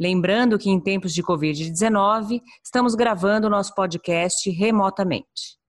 Lembrando que em tempos de Covid-19, estamos gravando o nosso podcast remotamente.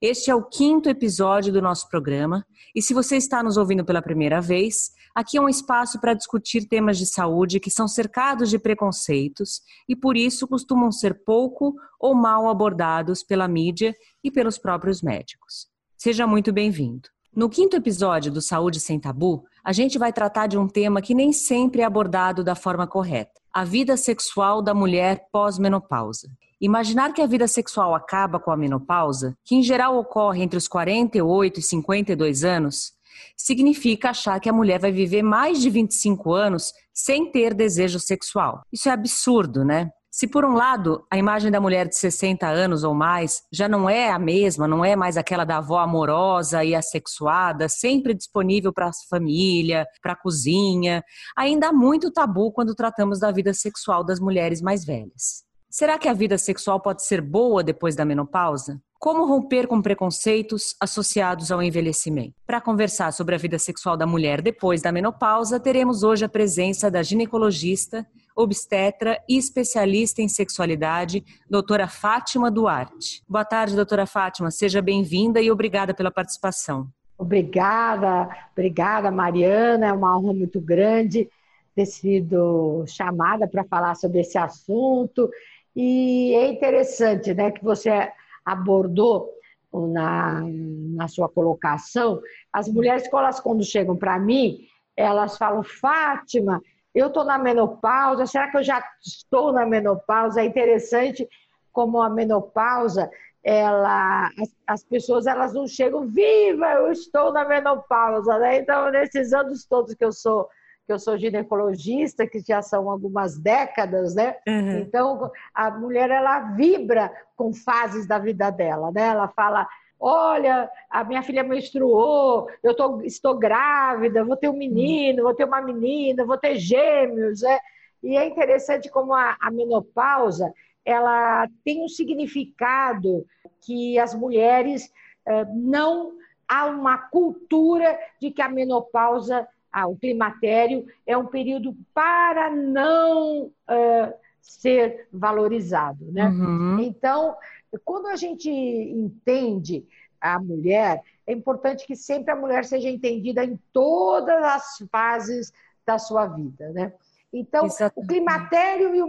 Este é o quinto episódio do nosso programa e se você está nos ouvindo pela primeira vez, aqui é um espaço para discutir temas de saúde que são cercados de preconceitos e por isso costumam ser pouco ou mal abordados pela mídia e pelos próprios médicos. Seja muito bem-vindo. No quinto episódio do Saúde Sem Tabu, a gente vai tratar de um tema que nem sempre é abordado da forma correta: a vida sexual da mulher pós-menopausa. Imaginar que a vida sexual acaba com a menopausa, que em geral ocorre entre os 48 e 52 anos, significa achar que a mulher vai viver mais de 25 anos sem ter desejo sexual. Isso é absurdo, né? Se por um lado a imagem da mulher de 60 anos ou mais já não é a mesma, não é mais aquela da avó amorosa e assexuada, sempre disponível para a família, para a cozinha, ainda há muito tabu quando tratamos da vida sexual das mulheres mais velhas. Será que a vida sexual pode ser boa depois da menopausa? Como romper com preconceitos associados ao envelhecimento? Para conversar sobre a vida sexual da mulher depois da menopausa, teremos hoje a presença da ginecologista obstetra e especialista em sexualidade, doutora Fátima Duarte. Boa tarde, doutora Fátima. Seja bem-vinda e obrigada pela participação. Obrigada, obrigada, Mariana. É uma honra muito grande ter sido chamada para falar sobre esse assunto. E é interessante né, que você abordou na, na sua colocação. As mulheres, quando chegam para mim, elas falam, Fátima, eu estou na menopausa, será que eu já estou na menopausa? É interessante como a menopausa, ela, as, as pessoas elas não chegam, viva, eu estou na menopausa, né? Então, nesses anos todos que eu sou que eu sou ginecologista, que já são algumas décadas, né? Uhum. Então, a mulher ela vibra com fases da vida dela, né? Ela fala, Olha, a minha filha menstruou, eu tô, estou grávida, vou ter um menino, vou ter uma menina, vou ter gêmeos. É? E é interessante como a, a menopausa ela tem um significado que as mulheres eh, não há uma cultura de que a menopausa, ah, o climatério é um período para não uh, ser valorizado, né? Uhum. Então quando a gente entende a mulher, é importante que sempre a mulher seja entendida em todas as fases da sua vida, né? Então, Exatamente. o climatério e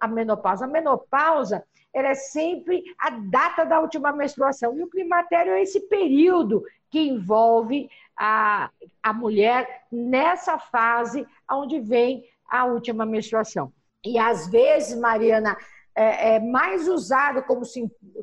a menopausa. A menopausa ela é sempre a data da última menstruação. E o climatério é esse período que envolve a, a mulher nessa fase onde vem a última menstruação. E às vezes, Mariana, é, é mais usado como,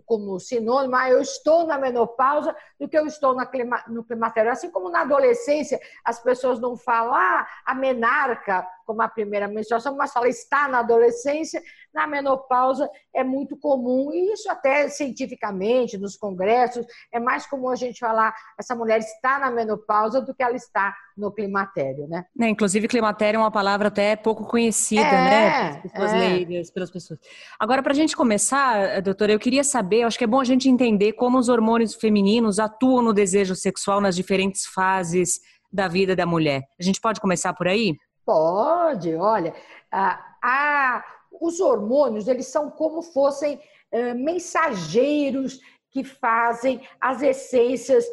como sinônimo, ah, eu estou na menopausa do que eu estou clima, no climatério. Assim como na adolescência as pessoas não falam ah, a menarca como a primeira menstruação, mas fala está na adolescência, na menopausa é muito comum, e isso até cientificamente, nos congressos, é mais comum a gente falar essa mulher está na menopausa do que ela está no climatério, né? É, inclusive, climatério é uma palavra até pouco conhecida, é, né? Pelas pessoas é. leigas, pelas pessoas. Agora, para a gente começar, doutora, eu queria saber, acho que é bom a gente entender como os hormônios femininos atuam no desejo sexual nas diferentes fases da vida da mulher. A gente pode começar por aí? Pode, olha, a, a, os hormônios eles são como fossem uh, mensageiros que fazem as essências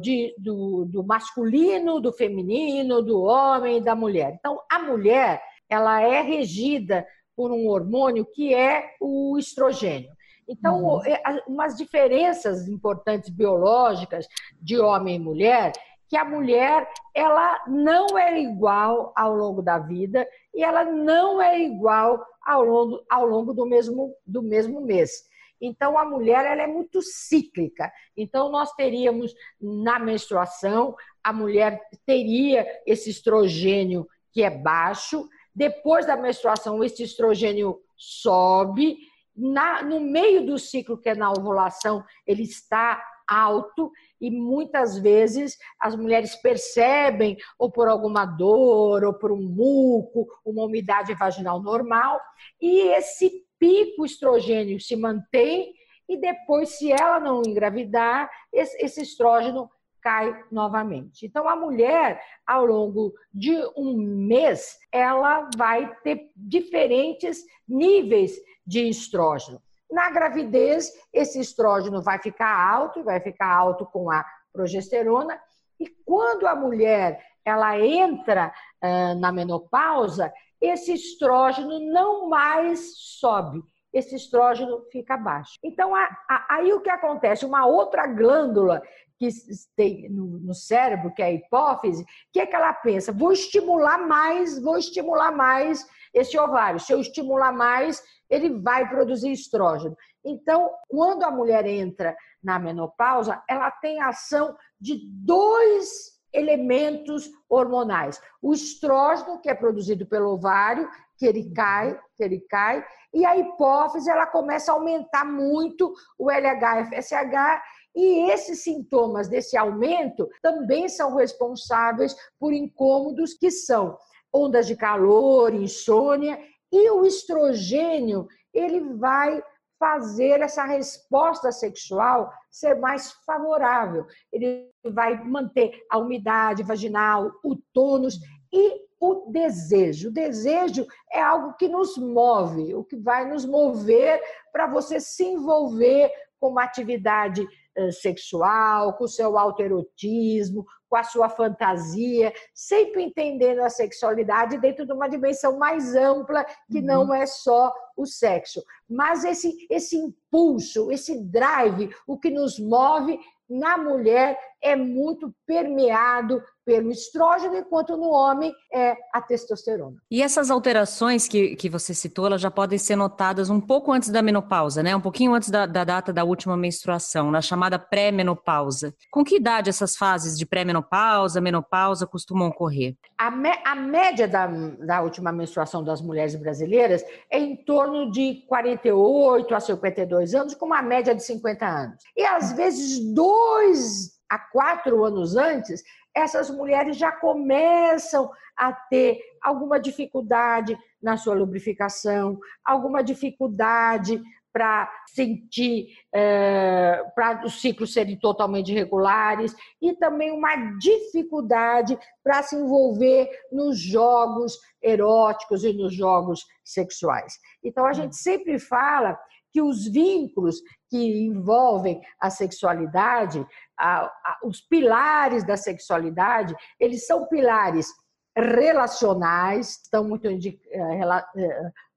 de, do, do masculino, do feminino, do homem e da mulher. Então, a mulher ela é regida por um hormônio que é o estrogênio. Então, uhum. É, umas diferenças importantes biológicas de homem e mulher que a mulher ela não é igual ao longo da vida e ela não é igual ao longo, ao longo do, mesmo, do mesmo mês. Então, a mulher ela é muito cíclica. Então, nós teríamos na menstruação, a mulher teria esse estrogênio que é baixo. Depois da menstruação, esse estrogênio sobe na, no meio do ciclo, que é na ovulação, ele está alto e muitas vezes as mulheres percebem, ou por alguma dor, ou por um muco, uma umidade vaginal normal, e esse pico estrogênio se mantém e depois, se ela não engravidar, esse estrógeno cai novamente. Então, a mulher, ao longo de um mês, ela vai ter diferentes níveis de estrógeno. Na gravidez, esse estrógeno vai ficar alto, vai ficar alto com a progesterona, e quando a mulher ela entra uh, na menopausa, esse estrógeno não mais sobe, esse estrógeno fica baixo. Então, a, a, aí o que acontece? Uma outra glândula que tem no, cérebro, que é a hipófise, que é que ela pensa? Vou estimular mais, vou estimular mais esse ovário. Se eu estimular mais, ele vai produzir estrógeno. Então, quando a mulher entra na menopausa, ela tem ação de dois elementos hormonais. O estrógeno, que é produzido pelo ovário, que ele cai, que ele cai, e a hipófise, ela começa a aumentar muito o LH-FSH, e esses sintomas desse aumento também são responsáveis por incômodos que são ondas de calor, insônia e o estrogênio, ele vai fazer essa resposta sexual ser mais favorável. Ele vai manter a umidade vaginal, o tônus e o desejo. O desejo é algo que nos move, o que vai nos mover para você se envolver com uma atividade sexual, com o seu autoerotismo, com a sua fantasia, sempre entendendo a sexualidade dentro de uma dimensão mais ampla, que uhum. não é só o sexo. Mas esse, esse impulso, esse drive, o que nos move na mulher é muito permeado pelo estrógeno, enquanto no homem é a testosterona. E essas alterações que, que você citou, elas já podem ser notadas um pouco antes da menopausa, né? Um pouquinho antes da, da data da última menstruação, na chamada pré-menopausa. Com que idade essas fases de pré-menopausa, menopausa costumam ocorrer? A, me, a média da, da última menstruação das mulheres brasileiras é em torno de 48 a 52 anos, com uma média de 50 anos. E às vezes dois a quatro anos antes, essas mulheres já começam a ter alguma dificuldade na sua lubrificação, alguma dificuldade para sentir, é, para os ciclos serem totalmente regulares e também uma dificuldade para se envolver nos jogos eróticos e nos jogos sexuais. Então, a gente sempre fala que os vínculos que envolvem a sexualidade, a, a, os pilares da sexualidade, eles são pilares relacionais, estão muito é,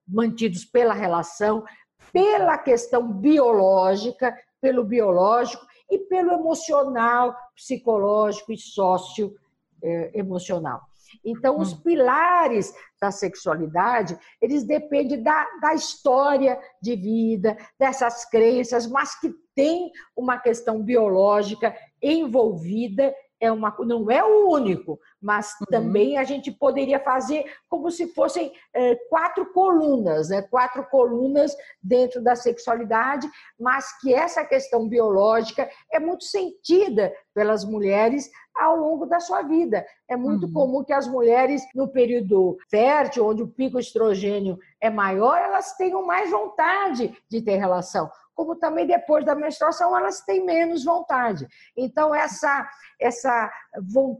mantidos pela relação, pela questão biológica, pelo biológico e pelo emocional, psicológico e socioemocional. Então, os hum. pilares da sexualidade, eles dependem da, da história de vida, dessas crenças, mas que tem uma questão biológica envolvida é uma, não é o único, mas uhum. também a gente poderia fazer como se fossem é, quatro colunas, né? quatro colunas dentro da sexualidade, mas que essa questão biológica é muito sentida pelas mulheres ao longo da sua vida. É muito uhum. comum que as mulheres, no período fértil, onde o pico estrogênio é maior, elas tenham mais vontade de ter relação como também depois da menstruação elas têm menos vontade. Então, essa, essa,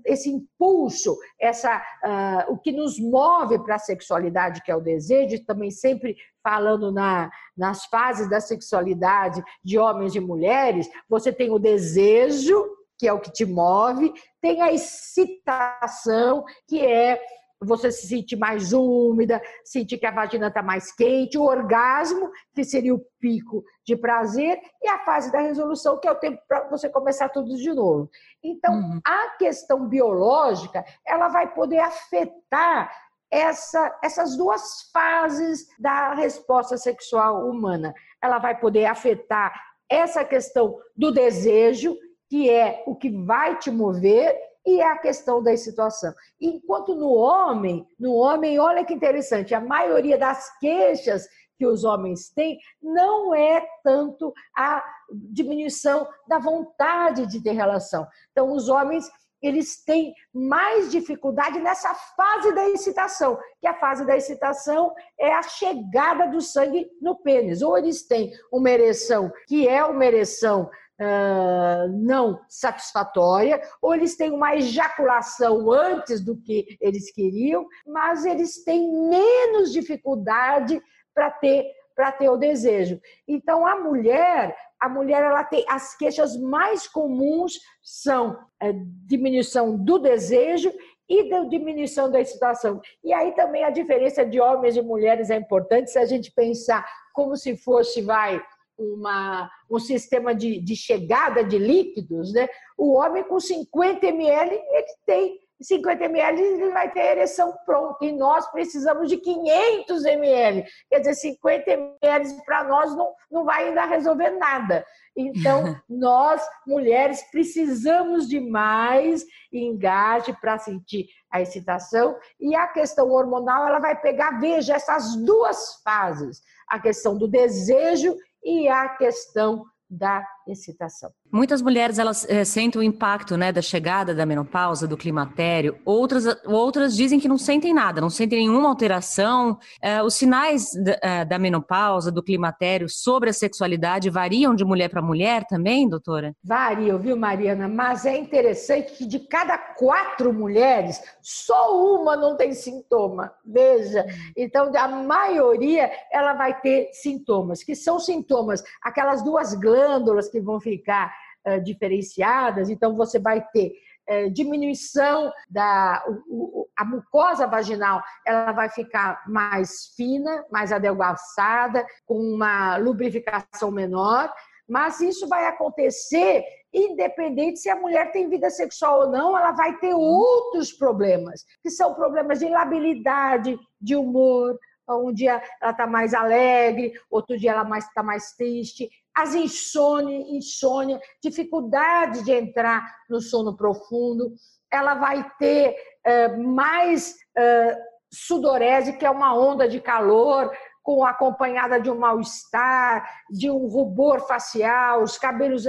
esse impulso, essa, uh, o que nos move para a sexualidade, que é o desejo, também sempre falando na, nas fases da sexualidade de homens e mulheres, você tem o desejo, que é o que te move, tem a excitação, que é você se sentir mais úmida, sentir que a vagina está mais quente, o orgasmo, que seria o pico de prazer, e a fase da resolução, que é o tempo para você começar tudo de novo. Então, uhum. a questão biológica, ela vai poder afetar essa, essas duas fases da resposta sexual humana. Ela vai poder afetar essa questão do desejo, que é o que vai te mover, e é a questão da excitação. Enquanto no homem, no homem, olha que interessante, a maioria das queixas que os homens têm não é tanto a diminuição da vontade de ter relação. Então, os homens eles têm mais dificuldade nessa fase da excitação, que a fase da excitação é a chegada do sangue no pênis. Ou eles têm uma ereção que é uma ereção uh, não satisfatória, ou eles têm uma ejaculação antes do que eles queriam, mas eles têm menos dificuldade para ter para ter o desejo. Então a mulher, a mulher ela tem as queixas mais comuns são é, diminuição do desejo e da diminuição da excitação. E aí também a diferença de homens e mulheres é importante se a gente pensar como se fosse vai uma, um sistema de, de chegada de líquidos, né? O homem com 50 ml, ele tem 50 ml, ele vai ter a ereção pronta. E nós precisamos de 500 ml. Quer dizer, 50 ml para nós não, não vai ainda resolver nada. Então, nós, mulheres, precisamos de mais engaje para sentir a excitação. E a questão hormonal, ela vai pegar, veja, essas duas fases. A questão do desejo e a questão da excitação. Muitas mulheres elas é, sentem o impacto né, da chegada da menopausa, do climatério. Outras, outras dizem que não sentem nada, não sentem nenhuma alteração. É, os sinais da, é, da, menopausa, do climatério sobre a sexualidade variam de mulher para mulher também, doutora? Variam, viu, Mariana? Mas é interessante que de cada quatro mulheres, só uma não tem sintoma. Veja, então a maioria ela vai ter sintomas, que são sintomas, aquelas duas glândulas que vão ficar uh, diferenciadas, então você vai ter uh, diminuição da o, a mucosa vaginal, ela vai ficar mais fina, mais adelgaçada, com uma lubrificação menor, mas isso vai acontecer independente se a mulher tem vida sexual ou não, ela vai ter outros problemas, que são problemas de labilidade, de humor, um dia ela está mais alegre, outro dia ela está mais, tá mais triste, as insônia, insônia, dificuldade de entrar no sono profundo, ela vai ter uh, mais uh, sudorese, que é uma onda de calor, com acompanhada de um mal-estar, de um rubor facial, os cabelos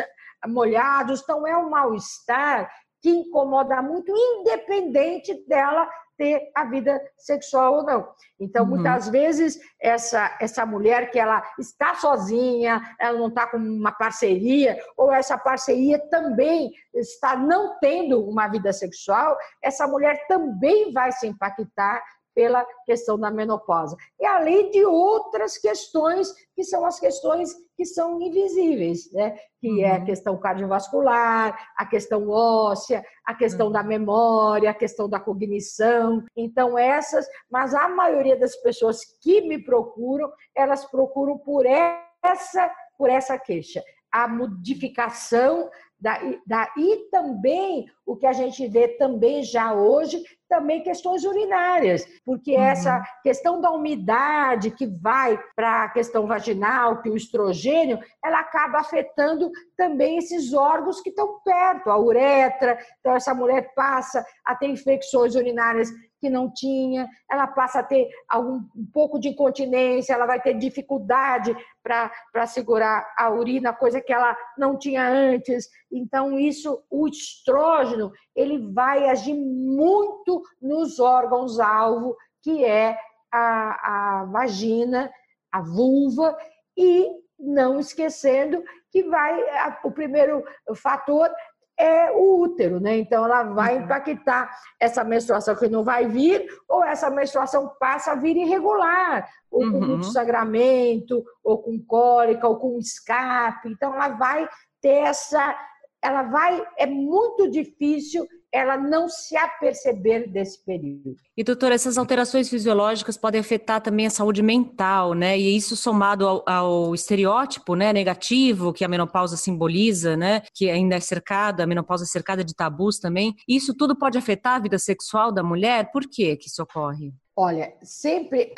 molhados. Então, é um mal-estar que incomoda muito, independente dela ter a vida sexual ou não. Então, uhum. muitas vezes, essa, essa mulher que ela está sozinha, ela não está com uma parceria, ou essa parceria também está não tendo uma vida sexual, essa mulher também vai se impactar pela questão da menopausa. E além de outras questões que são as questões que são invisíveis, né? que é a uhum. questão cardiovascular, a questão óssea, a questão da uhum. memória, a questão da cognição. Então, essas, mas a maioria das pessoas que me procuram, elas procuram por essa, por essa queixa. A modificação da, da, e também o que a gente vê também já hoje, também questões urinárias, porque uhum. essa questão da umidade que vai para a questão vaginal, que o estrogênio, ela acaba afetando também esses órgãos que estão perto, a uretra. Então, essa mulher passa a ter infecções urinárias que não tinha, ela passa a ter algum, um pouco de incontinência, ela vai ter dificuldade para segurar a urina, coisa que ela não tinha antes. Então, isso, o estrógeno, ele vai agir muito nos órgãos-alvo, que é a, a vagina, a vulva, e não esquecendo que vai, o primeiro fator é o útero, né? Então ela vai uhum. impactar essa menstruação que não vai vir, ou essa menstruação passa a vir irregular, ou com uhum. muito sangramento, ou com cólica, ou com escape. Então ela vai ter essa. Ela vai. É muito difícil ela não se aperceber desse período. E, doutora, essas alterações fisiológicas podem afetar também a saúde mental, né? E isso somado ao, ao, estereótipo né, negativo que a menopausa simboliza, né? Que ainda é cercada, a menopausa é cercada de tabus também. Isso tudo pode afetar a vida sexual da mulher? Por que que isso ocorre? Olha, sempre,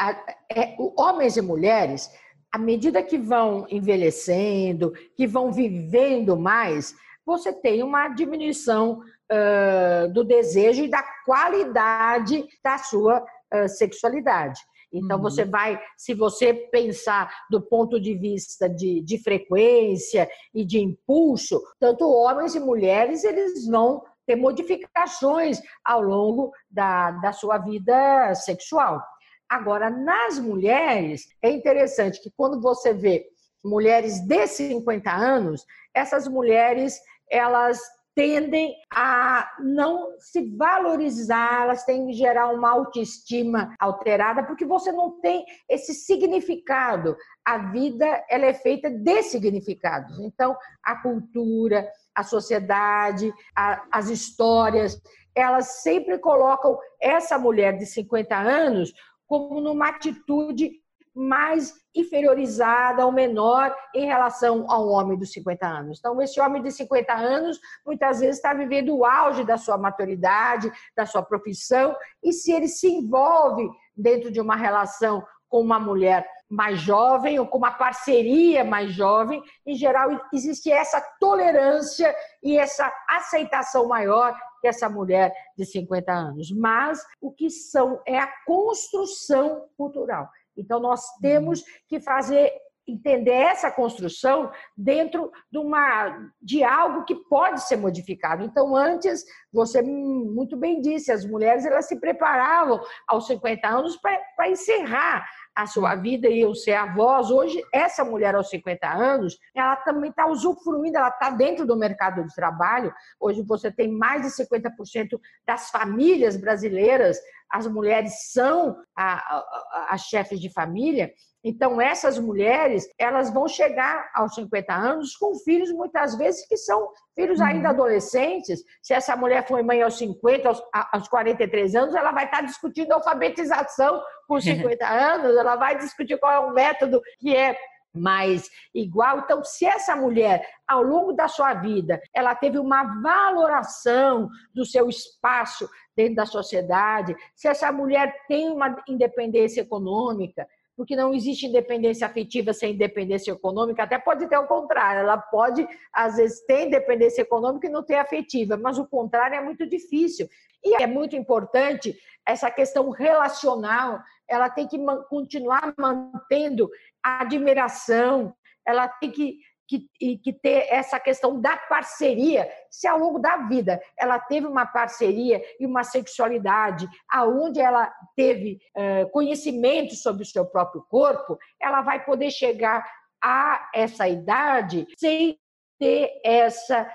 é, homens e mulheres, à medida que vão envelhecendo, que vão vivendo mais, você tem uma diminuição uh, do desejo e da qualidade da sua uh, sexualidade. Então, uhum. você vai, se você pensar do ponto de vista de, de frequência e de impulso, tanto homens e mulheres, eles vão ter modificações ao longo da, da sua vida sexual. Agora, nas mulheres, é interessante que quando você vê mulheres de 50 anos, essas mulheres, elas tendem a não se valorizar, elas têm em geral uma autoestima alterada, porque você não tem esse significado. A vida ela é feita de significados. Então, a cultura, a sociedade, a, as histórias, elas sempre colocam essa mulher de 50 anos como numa atitude mais inferiorizada ou menor em relação ao homem dos 50 anos. Então, esse homem de 50 anos muitas vezes está vivendo o auge da sua maturidade, da sua profissão, e se ele se envolve dentro de uma relação com uma mulher mais jovem ou com uma parceria mais jovem, em geral existe essa tolerância e essa aceitação maior que essa mulher de 50 anos. Mas o que são é a construção cultural. Então, nós temos que fazer entender essa construção dentro de, uma, de algo que pode ser modificado. Então, antes, você muito bem disse, as mulheres elas se preparavam aos 50 anos para encerrar a sua vida e eu ser avós. Hoje, essa mulher aos 50 anos, ela também está usufruindo, ela está dentro do mercado de trabalho. Hoje você tem mais de 50% das famílias brasileiras, as mulheres são as chefes de família, então, essas mulheres, elas vão chegar aos 50 anos com filhos, muitas vezes, que são filhos ainda uhum. adolescentes. Se essa mulher foi mãe aos 50, aos, aos 43 anos, ela vai estar discutindo alfabetização com 50 anos, ela vai discutir qual é o método que é mais igual. Então, se essa mulher, ao longo da sua vida, ela teve uma valoração do seu espaço dentro da sociedade, se essa mulher tem uma independência econômica, porque não existe independência afetiva sem independência econômica, até pode ter o contrário, ela pode, às vezes, ter independência econômica e não ter afetiva, mas o contrário é muito difícil. E é muito importante essa questão relacional, ela tem que continuar mantendo a admiração, ela tem que que, que ter essa questão da parceria. Se ao longo da vida ela teve uma parceria e uma sexualidade, aonde ela teve uh, conhecimento sobre o seu próprio corpo, ela vai poder chegar a essa idade sem ter essa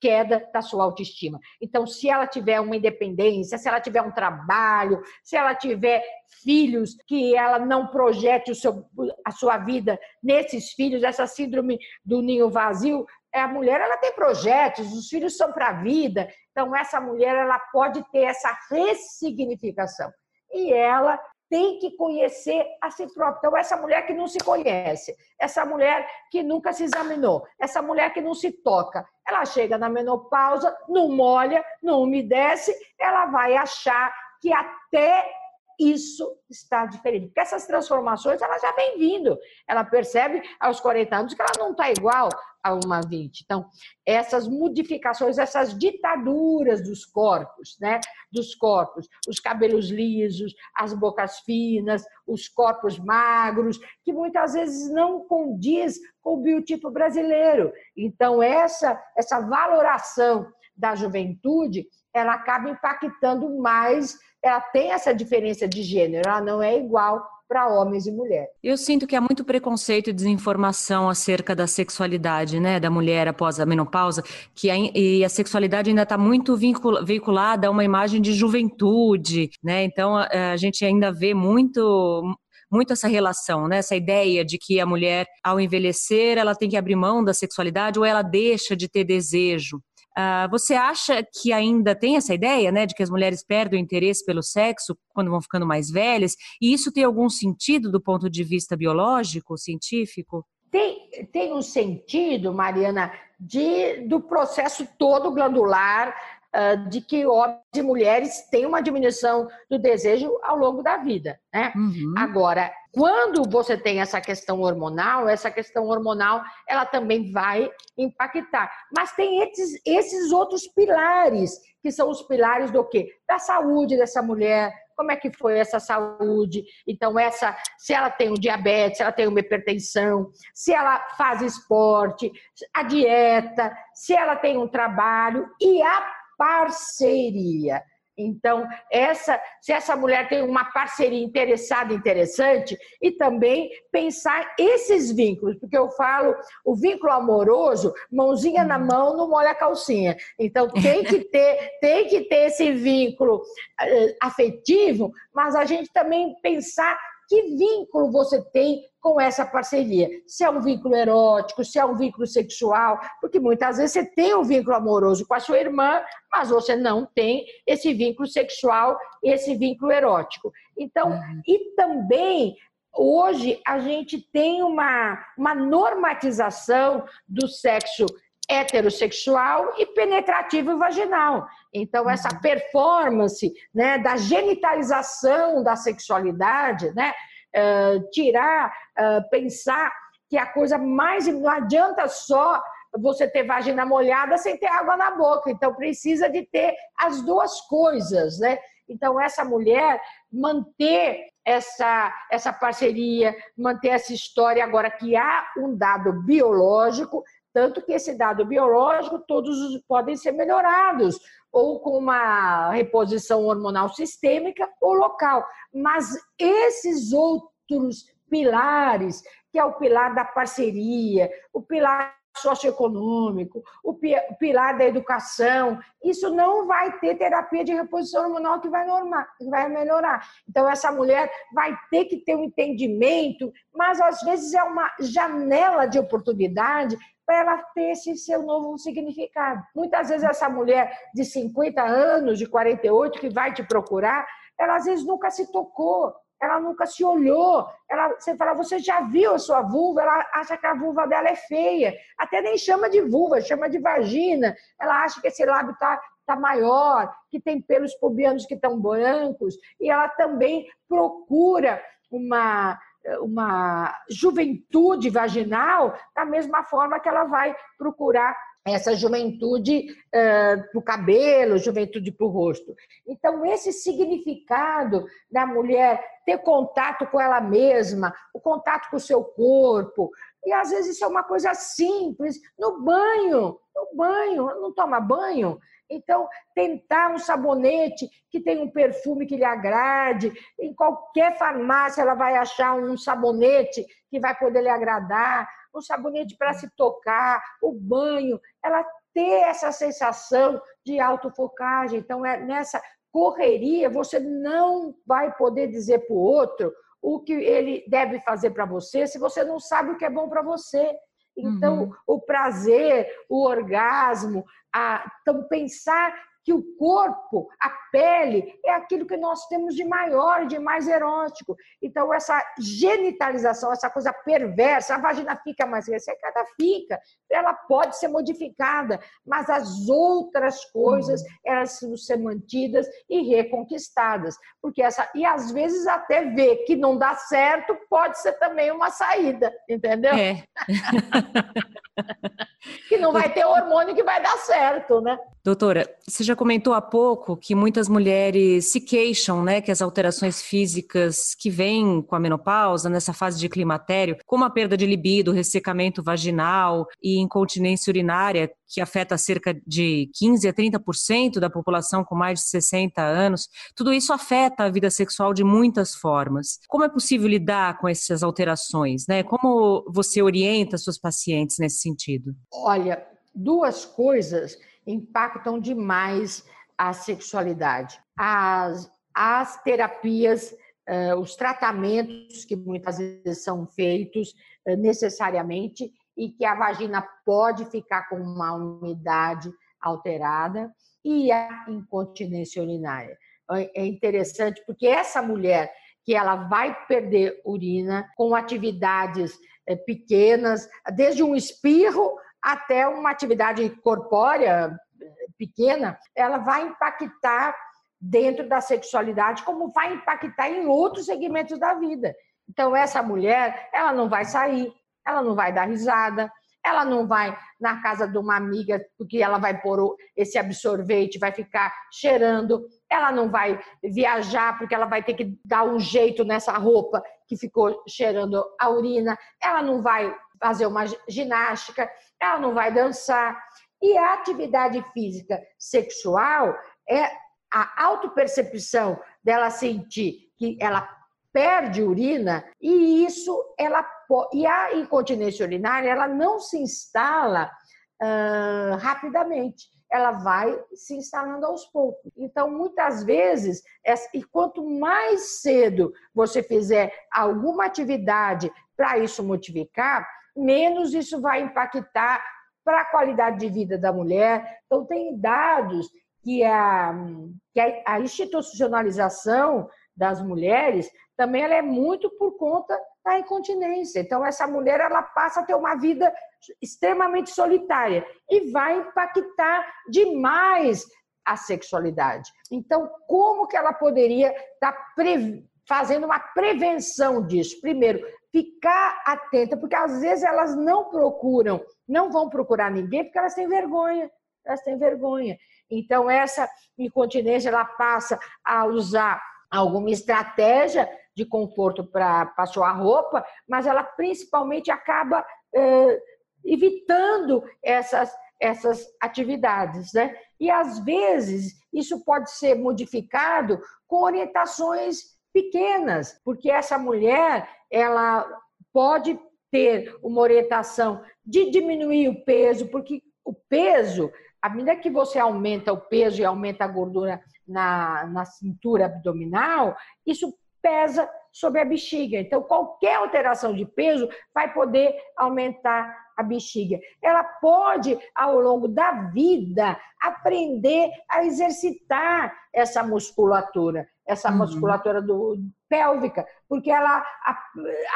queda da sua autoestima. Então, se ela tiver uma independência, se ela tiver um trabalho, se ela tiver filhos que ela não projete seu, a sua vida nesses filhos, essa síndrome do ninho vazio, é, a mulher ela tem projetos, os filhos são para a vida. Então, essa mulher ela pode ter essa ressignificação. E ela tem que conhecer a si própria. Então, essa mulher que não se conhece, essa mulher que nunca se examinou, essa mulher que não se toca, ela chega na menopausa, não molha, não umedece, ela vai achar que até isso está diferente. Porque essas transformações, ela já vem vindo. Ela percebe aos 40 anos que ela não está igual a uma 20. Então, essas modificações, essas ditaduras dos corpos, né? Dos corpos, os cabelos lisos, as bocas finas, os corpos magros, que muitas vezes não condiz com o biotipo brasileiro. Então, essa, essa valoração da juventude, ela acaba impactando mais ela tem essa diferença de gênero, ela não é igual para homens e mulheres. Eu sinto que há muito preconceito e desinformação acerca da sexualidade, né, da mulher após a menopausa, que a, e a sexualidade ainda está muito veiculada a uma imagem de juventude, né? Então a, a gente ainda vê muito muito essa relação, né? Essa ideia de que a mulher, ao envelhecer, ela tem que abrir mão da sexualidade ou ela deixa de ter desejo. Uh, você acha que ainda tem essa ideia, né, de que as mulheres perdem o interesse pelo sexo quando vão ficando mais velhas? E isso tem algum sentido do ponto de vista biológico, científico? Tem, tem um sentido, Mariana, de, do processo todo glandular, uh, de que homens e mulheres têm uma diminuição do desejo ao longo da vida. Né? Uhum. Agora, quando você tem essa questão hormonal, essa questão hormonal ela também vai impactar. Mas tem esses, esses outros pilares, que são os pilares do quê? Da saúde dessa mulher, como é que foi essa saúde. Então, essa, se ela tem um diabetes, se ela tem uma hipertensão, se ela faz esporte, a dieta, se ela tem um trabalho e a parceria. Então, essa, se essa mulher tem uma parceria interessada, interessante, e também pensar esses vínculos, porque eu falo, o vínculo amoroso, mãozinha na mão, não molha a calcinha. Então, tem que ter, tem que ter esse vínculo uh, afetivo, mas a gente também pensar que vínculo você tem com essa parceria? Se é um vínculo erótico, se é um vínculo sexual, porque muitas vezes você tem um vínculo amoroso com a sua irmã, mas você não tem esse vínculo sexual, esse vínculo erótico. Então, uhum. e também hoje a gente tem uma, uma normatização do sexo heterossexual e penetrativo vaginal. Então, essa uhum. performance né, da genitalização da sexualidade, né, uh, tirar, uh, pensar que a coisa mais. Não adianta só você ter vagina molhada sem ter água na boca. Então, precisa de ter as duas coisas, né? Então, essa mulher manter essa, essa parceria, manter essa história, agora que há um dado biológico, tanto que esse dado biológico todos podem ser melhorados, ou com uma reposição hormonal sistêmica ou local. Mas esses outros pilares, que é o pilar da parceria, o pilar socioeconômico, o pilar da educação, isso não vai ter terapia de reposição hormonal que vai, normar, que vai melhorar. Então, essa mulher vai ter que ter um entendimento, mas às vezes é uma janela de oportunidade para ela ter esse seu novo significado. Muitas vezes essa mulher de 50 anos, de 48, que vai te procurar, ela às vezes nunca se tocou, ela nunca se olhou. Ela, você fala, você já viu a sua vulva? Ela acha que a vulva dela é feia. Até nem chama de vulva, chama de vagina. Ela acha que esse lábio está tá maior, que tem pelos pubianos que estão brancos. E ela também procura uma uma juventude vaginal, da mesma forma que ela vai procurar essa juventude uh, para o cabelo, juventude para o rosto. Então, esse significado da mulher ter contato com ela mesma, o contato com o seu corpo, e às vezes isso é uma coisa simples, no banho, no banho, não toma banho, então, tentar um sabonete que tem um perfume que lhe agrade. Em qualquer farmácia ela vai achar um sabonete que vai poder lhe agradar, um sabonete para se tocar, o banho. Ela ter essa sensação de autofocagem. Então, é nessa correria, você não vai poder dizer para o outro o que ele deve fazer para você se você não sabe o que é bom para você. Então, uhum. o prazer, o orgasmo, a, então pensar que o corpo, a pele, é aquilo que nós temos de maior, de mais erótico. Então, essa genitalização, essa coisa perversa, a vagina fica mais ressecada? Fica. Ela pode ser modificada, mas as outras coisas, uhum. elas precisam ser mantidas e reconquistadas. Porque essa, e às vezes até ver que não dá certo, pode ser também uma saída, entendeu? É. que não vai ter hormônio que vai dar certo, né? Doutora, você já comentou há pouco que muitas mulheres se queixam, né, que as alterações físicas que vêm com a menopausa, nessa fase de climatério, como a perda de libido, ressecamento vaginal e incontinência urinária, que afeta cerca de 15 a 30% da população com mais de 60 anos, tudo isso afeta a vida sexual de muitas formas. Como é possível lidar com essas alterações, né? Como você orienta suas pacientes nesse sentido? Olha, duas coisas impactam demais a sexualidade. As, as terapias, uh, os tratamentos que muitas vezes são feitos uh, necessariamente e que a vagina pode ficar com uma umidade alterada e a incontinência urinária. É, é interessante porque essa mulher que ela vai perder urina com atividades eh, pequenas, desde um espirro até uma atividade corpórea pequena, ela vai impactar dentro da sexualidade, como vai impactar em outros segmentos da vida. Então, essa mulher, ela não vai sair, ela não vai dar risada, ela não vai na casa de uma amiga porque ela vai pôr esse absorvente, vai ficar cheirando, ela não vai viajar porque ela vai ter que dar um jeito nessa roupa que ficou cheirando a urina, ela não vai fazer uma ginástica, ela não vai dançar. E a atividade física sexual é a autopercepção dela sentir que ela perde urina e isso ela e a incontinência urinária ela não se instala uh, rapidamente ela vai se instalando aos poucos. Então, muitas vezes, e quanto mais cedo você fizer alguma atividade para isso modificar, menos isso vai impactar para a qualidade de vida da mulher. Então, tem dados que a, que a institucionalização das mulheres também ela é muito por conta da incontinência. Então, essa mulher ela passa a ter uma vida extremamente solitária e vai impactar demais a sexualidade. Então, como que ela poderia estar tá fazendo uma prevenção disso? Primeiro, ficar atenta, porque às vezes elas não procuram, não vão procurar ninguém porque elas têm vergonha. Elas têm vergonha. Então, essa incontinência ela passa a usar alguma estratégia de conforto para a roupa, mas ela principalmente acaba eh, evitando essas, essas atividades. Né? E às vezes isso pode ser modificado com orientações pequenas, porque essa mulher ela pode ter uma orientação de diminuir o peso, porque o peso, à medida que você aumenta o peso e aumenta a gordura na, na cintura abdominal, isso pesa sobre a bexiga. Então, qualquer alteração de peso vai poder aumentar a bexiga. Ela pode, ao longo da vida, aprender a exercitar essa musculatura, essa uhum. musculatura do, pélvica, porque ela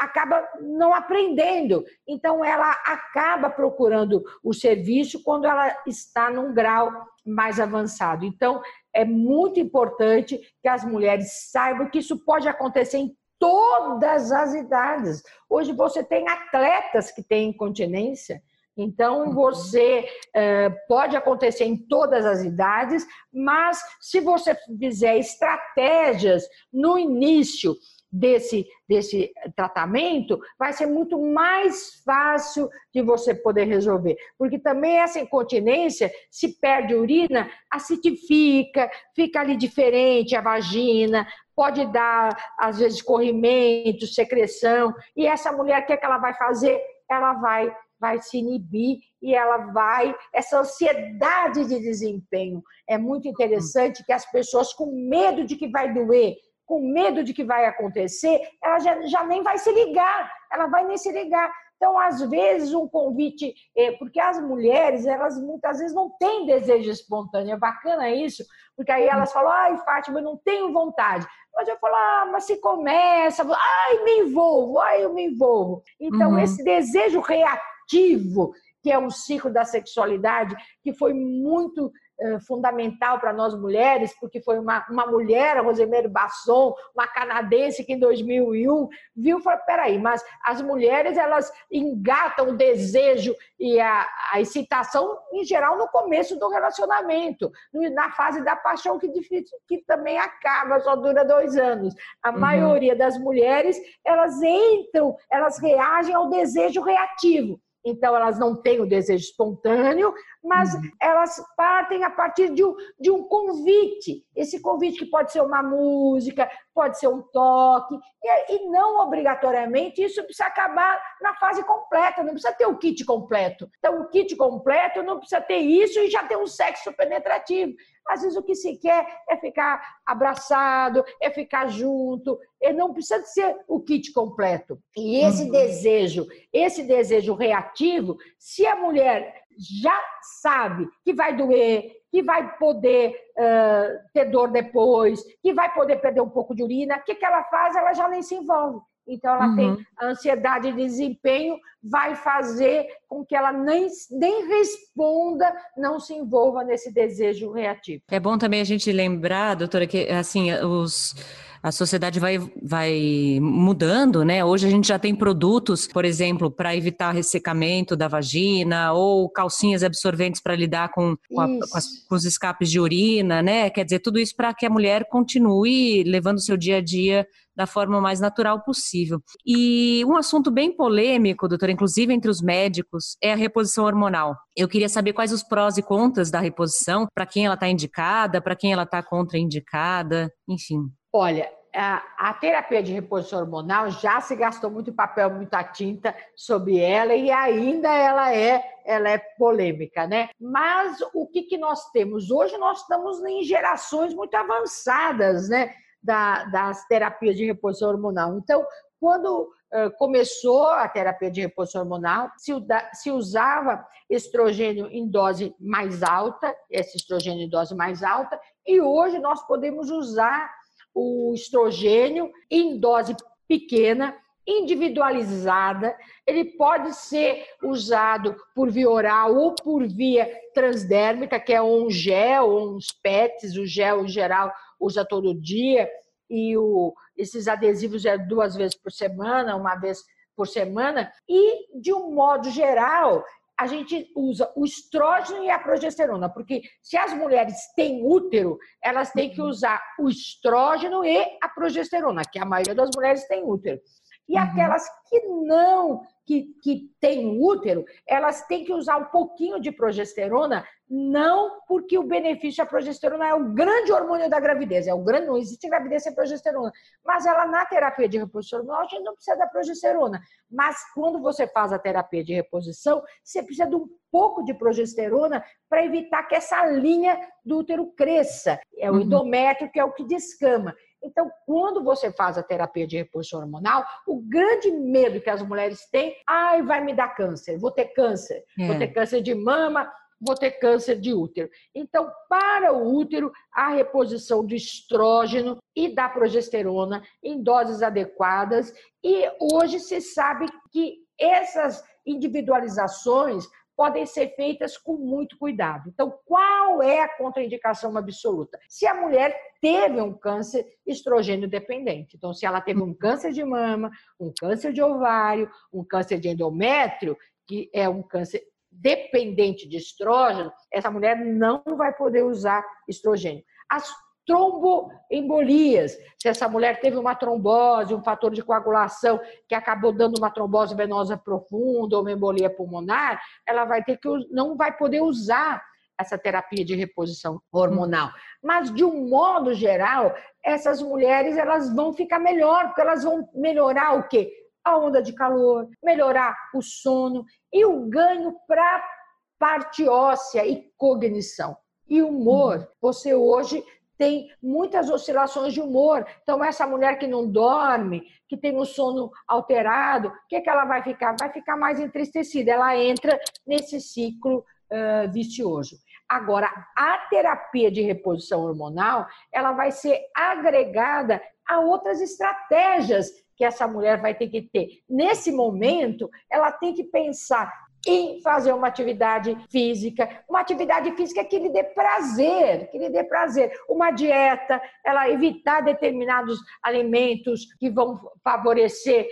acaba não aprendendo. Então, ela acaba procurando o serviço quando ela está num grau mais avançado. Então, é muito importante que as mulheres saibam que isso pode acontecer em todas as idades. Hoje você tem atletas que têm incontinência, então uhum. você é, pode acontecer em todas as idades, mas se você fizer estratégias no início desse, desse tratamento, vai ser muito mais fácil de você poder resolver. Porque também essa incontinência, se perde urina, acidifica, fica ali diferente a vagina, pode dar, às vezes, corrimento, secreção. E essa mulher, o que, é que ela vai fazer? Ela vai vai se inibir e ela vai. Essa ansiedade de desempenho é muito interessante que as pessoas, com medo de que vai doer, com medo de que vai acontecer, ela já, já nem vai se ligar, ela vai nem se ligar. Então, às vezes, um convite, é, porque as mulheres, elas muitas vezes não têm desejo espontâneo, é bacana isso, porque aí elas falam, ai, Fátima, eu não tenho vontade. Mas eu falo, ah, mas se começa, ai, me envolvo, ai, eu me envolvo. Então, uhum. esse desejo reativo, que é um ciclo da sexualidade, que foi muito eh, fundamental para nós mulheres, porque foi uma, uma mulher, a Rosemary Basson, uma canadense que em 2001 viu e falou, peraí, mas as mulheres elas engatam o desejo e a, a excitação, em geral, no começo do relacionamento, na fase da paixão, que, difícil, que também acaba, só dura dois anos. A uhum. maioria das mulheres, elas entram, elas reagem ao desejo reativo então elas não têm o desejo espontâneo, mas uhum. elas partem a partir de um, de um convite. Esse convite que pode ser uma música, pode ser um toque, e, e não obrigatoriamente isso precisa acabar na fase completa, não precisa ter o kit completo. Então, o kit completo não precisa ter isso e já ter um sexo penetrativo. Às vezes o que se quer é ficar abraçado, é ficar junto, e não precisa ser o kit completo. E esse uhum. desejo, esse desejo reativo, se a mulher já sabe que vai doer, que vai poder uh, ter dor depois, que vai poder perder um pouco de urina, o que, que ela faz? Ela já nem se envolve. Então, ela uhum. tem a ansiedade de desempenho, vai fazer com que ela nem, nem responda, não se envolva nesse desejo reativo. É bom também a gente lembrar, doutora, que assim, os a sociedade vai, vai mudando, né? Hoje a gente já tem produtos, por exemplo, para evitar ressecamento da vagina ou calcinhas absorventes para lidar com, com, a, com, as, com, os escapes de urina, né? Quer dizer, tudo isso para que a mulher continue levando o seu dia a dia da forma mais natural possível. E um assunto bem polêmico, doutora, inclusive entre os médicos, é a reposição hormonal. Eu queria saber quais os prós e contras da reposição, para quem ela está indicada, para quem ela está contraindicada, enfim. Olha, a, terapia de reposição hormonal já se gastou muito papel, muita tinta sobre ela e ainda ela é, ela é polêmica, né? Mas o que, que nós temos hoje? Nós estamos em gerações muito avançadas, né? Da, das terapias de reposição hormonal. Então, quando começou a terapia de reposição hormonal, se, usava estrogênio em dose mais alta, esse estrogênio em dose mais alta, e hoje nós podemos usar o estrogênio em dose pequena, individualizada, ele pode ser usado por via oral ou por via transdérmica, que é um gel uns PETs, o gel em geral usa todo dia, e o, esses adesivos é duas vezes por semana, uma vez por semana, e de um modo geral, a gente usa o estrógeno e a progesterona, porque se as mulheres têm útero, elas têm que usar o estrógeno e a progesterona, que a maioria das mulheres tem útero. E uhum. aquelas que não, que, que têm útero, elas têm que usar um pouquinho de progesterona, não porque o benefício da progesterona é o grande hormônio da gravidez, é o grande, não existe gravidez sem progesterona, mas ela na terapia de reposição hormonal a gente não precisa da progesterona, mas quando você faz a terapia de reposição, você precisa de um pouco de progesterona para evitar que essa linha do útero cresça, é o uhum. endométrio que é o que descama. Então, quando você faz a terapia de reposição hormonal, o grande medo que as mulheres têm, ai, vai me dar câncer, vou ter câncer, é. vou ter câncer de mama, vou ter câncer de útero. Então, para o útero, a reposição de estrógeno e da progesterona em doses adequadas. E hoje se sabe que essas individualizações podem ser feitas com muito cuidado. Então, qual é a contraindicação absoluta? Se a mulher teve um câncer estrogênio dependente. Então, se ela teve um câncer de mama, um câncer de ovário, um câncer de endométrio, que é um câncer dependente de estrógeno, essa mulher não vai poder usar estrogênio. As tromboembolias. Se essa mulher teve uma trombose, um fator de coagulação que acabou dando uma trombose venosa profunda ou uma embolia pulmonar, ela vai ter que não vai poder usar essa terapia de reposição hormonal. Mas de um modo geral, essas mulheres elas vão ficar melhor, porque elas vão melhorar o quê? A onda de calor, melhorar o sono e o ganho para parte óssea e cognição. E humor, você hoje tem muitas oscilações de humor. Então, essa mulher que não dorme, que tem um sono alterado, o que, que ela vai ficar? Vai ficar mais entristecida. Ela entra nesse ciclo uh, vicioso. Agora, a terapia de reposição hormonal, ela vai ser agregada a outras estratégias que essa mulher vai ter que ter. Nesse momento, ela tem que pensar em fazer uma atividade física, uma atividade física que lhe dê prazer, que lhe dê prazer. Uma dieta, ela evitar determinados alimentos que vão favorecer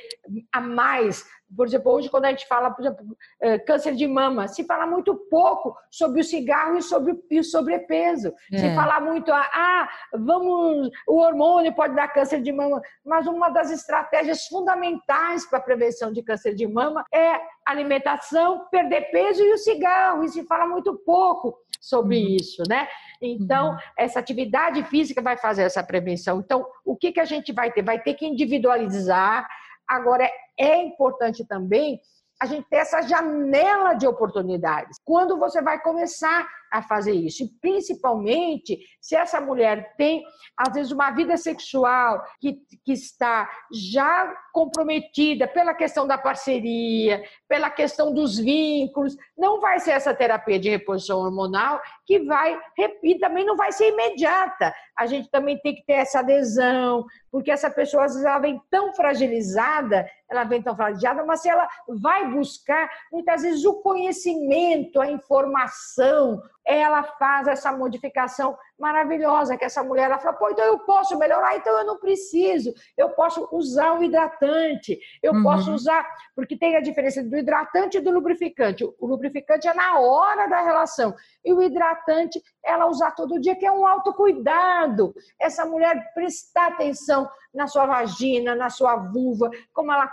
a mais por exemplo, hoje quando a gente fala, por exemplo, eh, câncer de mama, se fala muito pouco sobre o cigarro e sobre e o sobrepeso. É. Se fala muito, ah, ah, vamos, o hormônio pode dar câncer de mama, mas uma das estratégias fundamentais para a prevenção de câncer de mama é alimentação, perder peso e o cigarro. E se fala muito pouco sobre uhum. isso, né? Então, uhum. essa atividade física vai fazer essa prevenção. Então, o que, que a gente vai ter? Vai ter que individualizar. Agora, é importante também a gente ter essa janela de oportunidades. Quando você vai começar a fazer isso. E principalmente se essa mulher tem, às vezes, uma vida sexual que, que está já comprometida pela questão da parceria, pela questão dos vínculos, não vai ser essa terapia de reposição hormonal que vai, e também não vai ser imediata. A gente também tem que ter essa adesão, porque essa pessoa, às vezes, ela vem tão fragilizada, ela vem tão fragilizada, mas se ela vai buscar, muitas vezes, o conhecimento, a informação, ela faz essa modificação maravilhosa, que essa mulher ela fala, pô, então eu posso melhorar, então eu não preciso, eu posso usar o hidratante, eu uhum. posso usar, porque tem a diferença do hidratante e do lubrificante. O lubrificante é na hora da relação, e o hidratante ela usar todo dia, que é um autocuidado. Essa mulher prestar atenção na sua vagina, na sua vulva, como ela,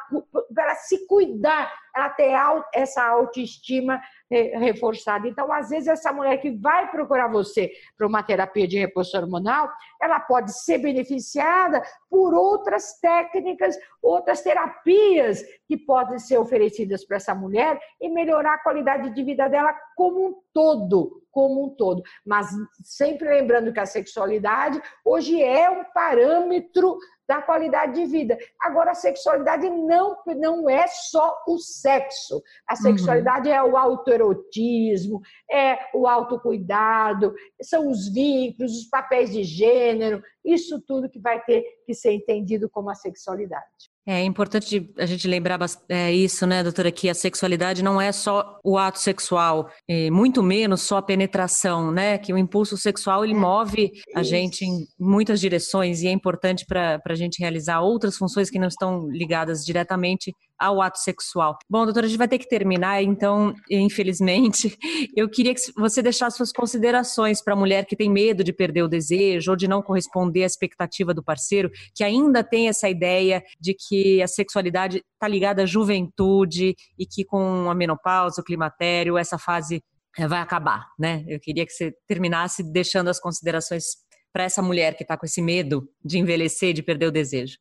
para se cuidar, ela ter essa autoestima reforçada. Então, às vezes, essa mulher que vai procurar você para uma terapia de reposição hormonal, ela pode ser beneficiada por outras técnicas, outras terapias que podem ser oferecidas para essa mulher e melhorar a qualidade de vida dela como um todo, como um todo. Mas sempre lembrando que a sexualidade hoje é um parâmetro da qualidade de vida. Agora, a sexualidade não, não é só o sexo. A sexualidade uhum. é o autoerotismo, é o autocuidado, são os vínculos, os papéis de gênero, isso tudo que vai ter que ser entendido como a sexualidade. É importante a gente lembrar é, isso, né, doutora, que a sexualidade não é só o ato sexual, muito menos só a penetração, né, que o impulso sexual ele é, move a gente em muitas direções e é importante para a gente realizar outras funções que não estão ligadas diretamente ao ato sexual. Bom, doutora, a gente vai ter que terminar, então, infelizmente, eu queria que você deixasse suas considerações para a mulher que tem medo de perder o desejo ou de não corresponder à expectativa do parceiro, que ainda tem essa ideia de que a sexualidade está ligada à juventude e que com a menopausa, o climatério, essa fase eh, vai acabar, né? Eu queria que você terminasse deixando as considerações para essa mulher que está com esse medo de envelhecer, de perder o desejo.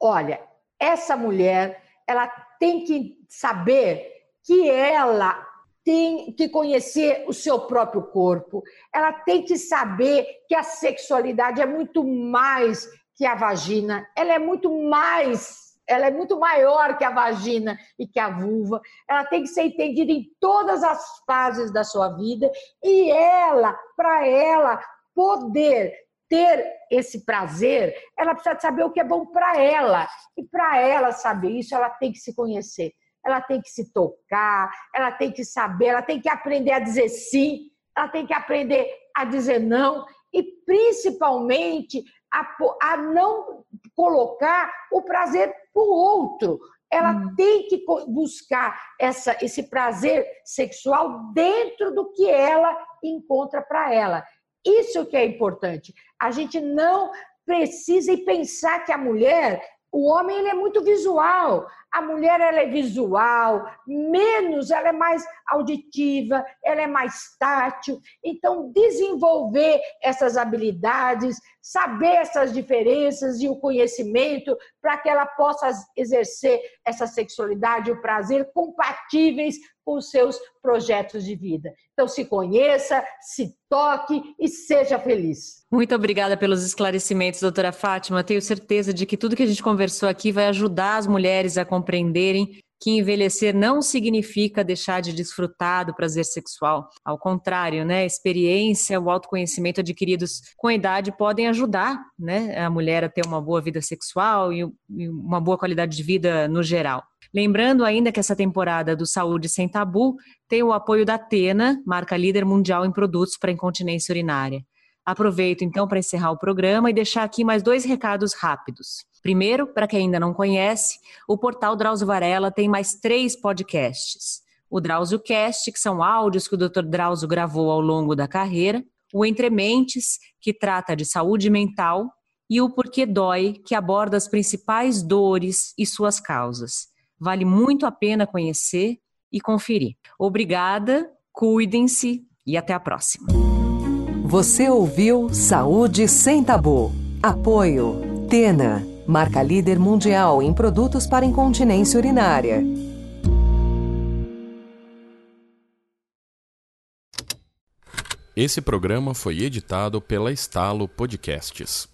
Olha, essa mulher ela tem que saber que ela tem que conhecer o seu próprio corpo, ela tem que saber que a sexualidade é muito mais que a vagina, ela é muito mais, ela é muito maior que a vagina e que a vulva. Ela tem que ser entendida em todas as fases da sua vida e ela, para ela poder ter esse prazer, ela precisa saber o que é bom para ela. E para ela saber isso, ela tem que se conhecer, ela tem que se tocar, ela tem que saber, ela tem que aprender a dizer sim, ela tem que aprender a dizer não e principalmente a, a não colocar o prazer para o outro. Ela hum. tem que buscar essa, esse prazer sexual dentro do que ela encontra para ela. Isso que é importante. A gente não precisa pensar que a mulher, o homem ele é muito visual, a mulher ela é visual, menos ela é mais auditiva, ela é mais tátil. Então, desenvolver essas habilidades, saber essas diferenças e o conhecimento para que ela possa exercer essa sexualidade e o prazer compatíveis com os seus projetos de vida. Então, se conheça, se toque e seja feliz. Muito obrigada pelos esclarecimentos, doutora Fátima. Tenho certeza de que tudo que a gente conversou aqui vai ajudar as mulheres a compreenderem que envelhecer não significa deixar de desfrutar do prazer sexual. Ao contrário, né? A experiência, o autoconhecimento adquiridos com a idade podem ajudar né, a mulher a ter uma boa vida sexual e uma boa qualidade de vida no geral. Lembrando ainda que essa temporada do Saúde Sem Tabu tem o apoio da Atena, marca líder mundial em produtos para incontinência urinária. Aproveito então para encerrar o programa e deixar aqui mais dois recados rápidos. Primeiro, para quem ainda não conhece, o portal Drauzio Varela tem mais três podcasts. O Drauzio Cast, que são áudios que o Dr. Drauzio gravou ao longo da carreira, o Entre Mentes, que trata de saúde mental, e o Porquê Dói, que aborda as principais dores e suas causas. Vale muito a pena conhecer e conferir. Obrigada, cuidem-se e até a próxima. Você ouviu Saúde Sem Tabu. Apoio Tena, marca líder mundial em produtos para incontinência urinária. Esse programa foi editado pela Estalo Podcasts.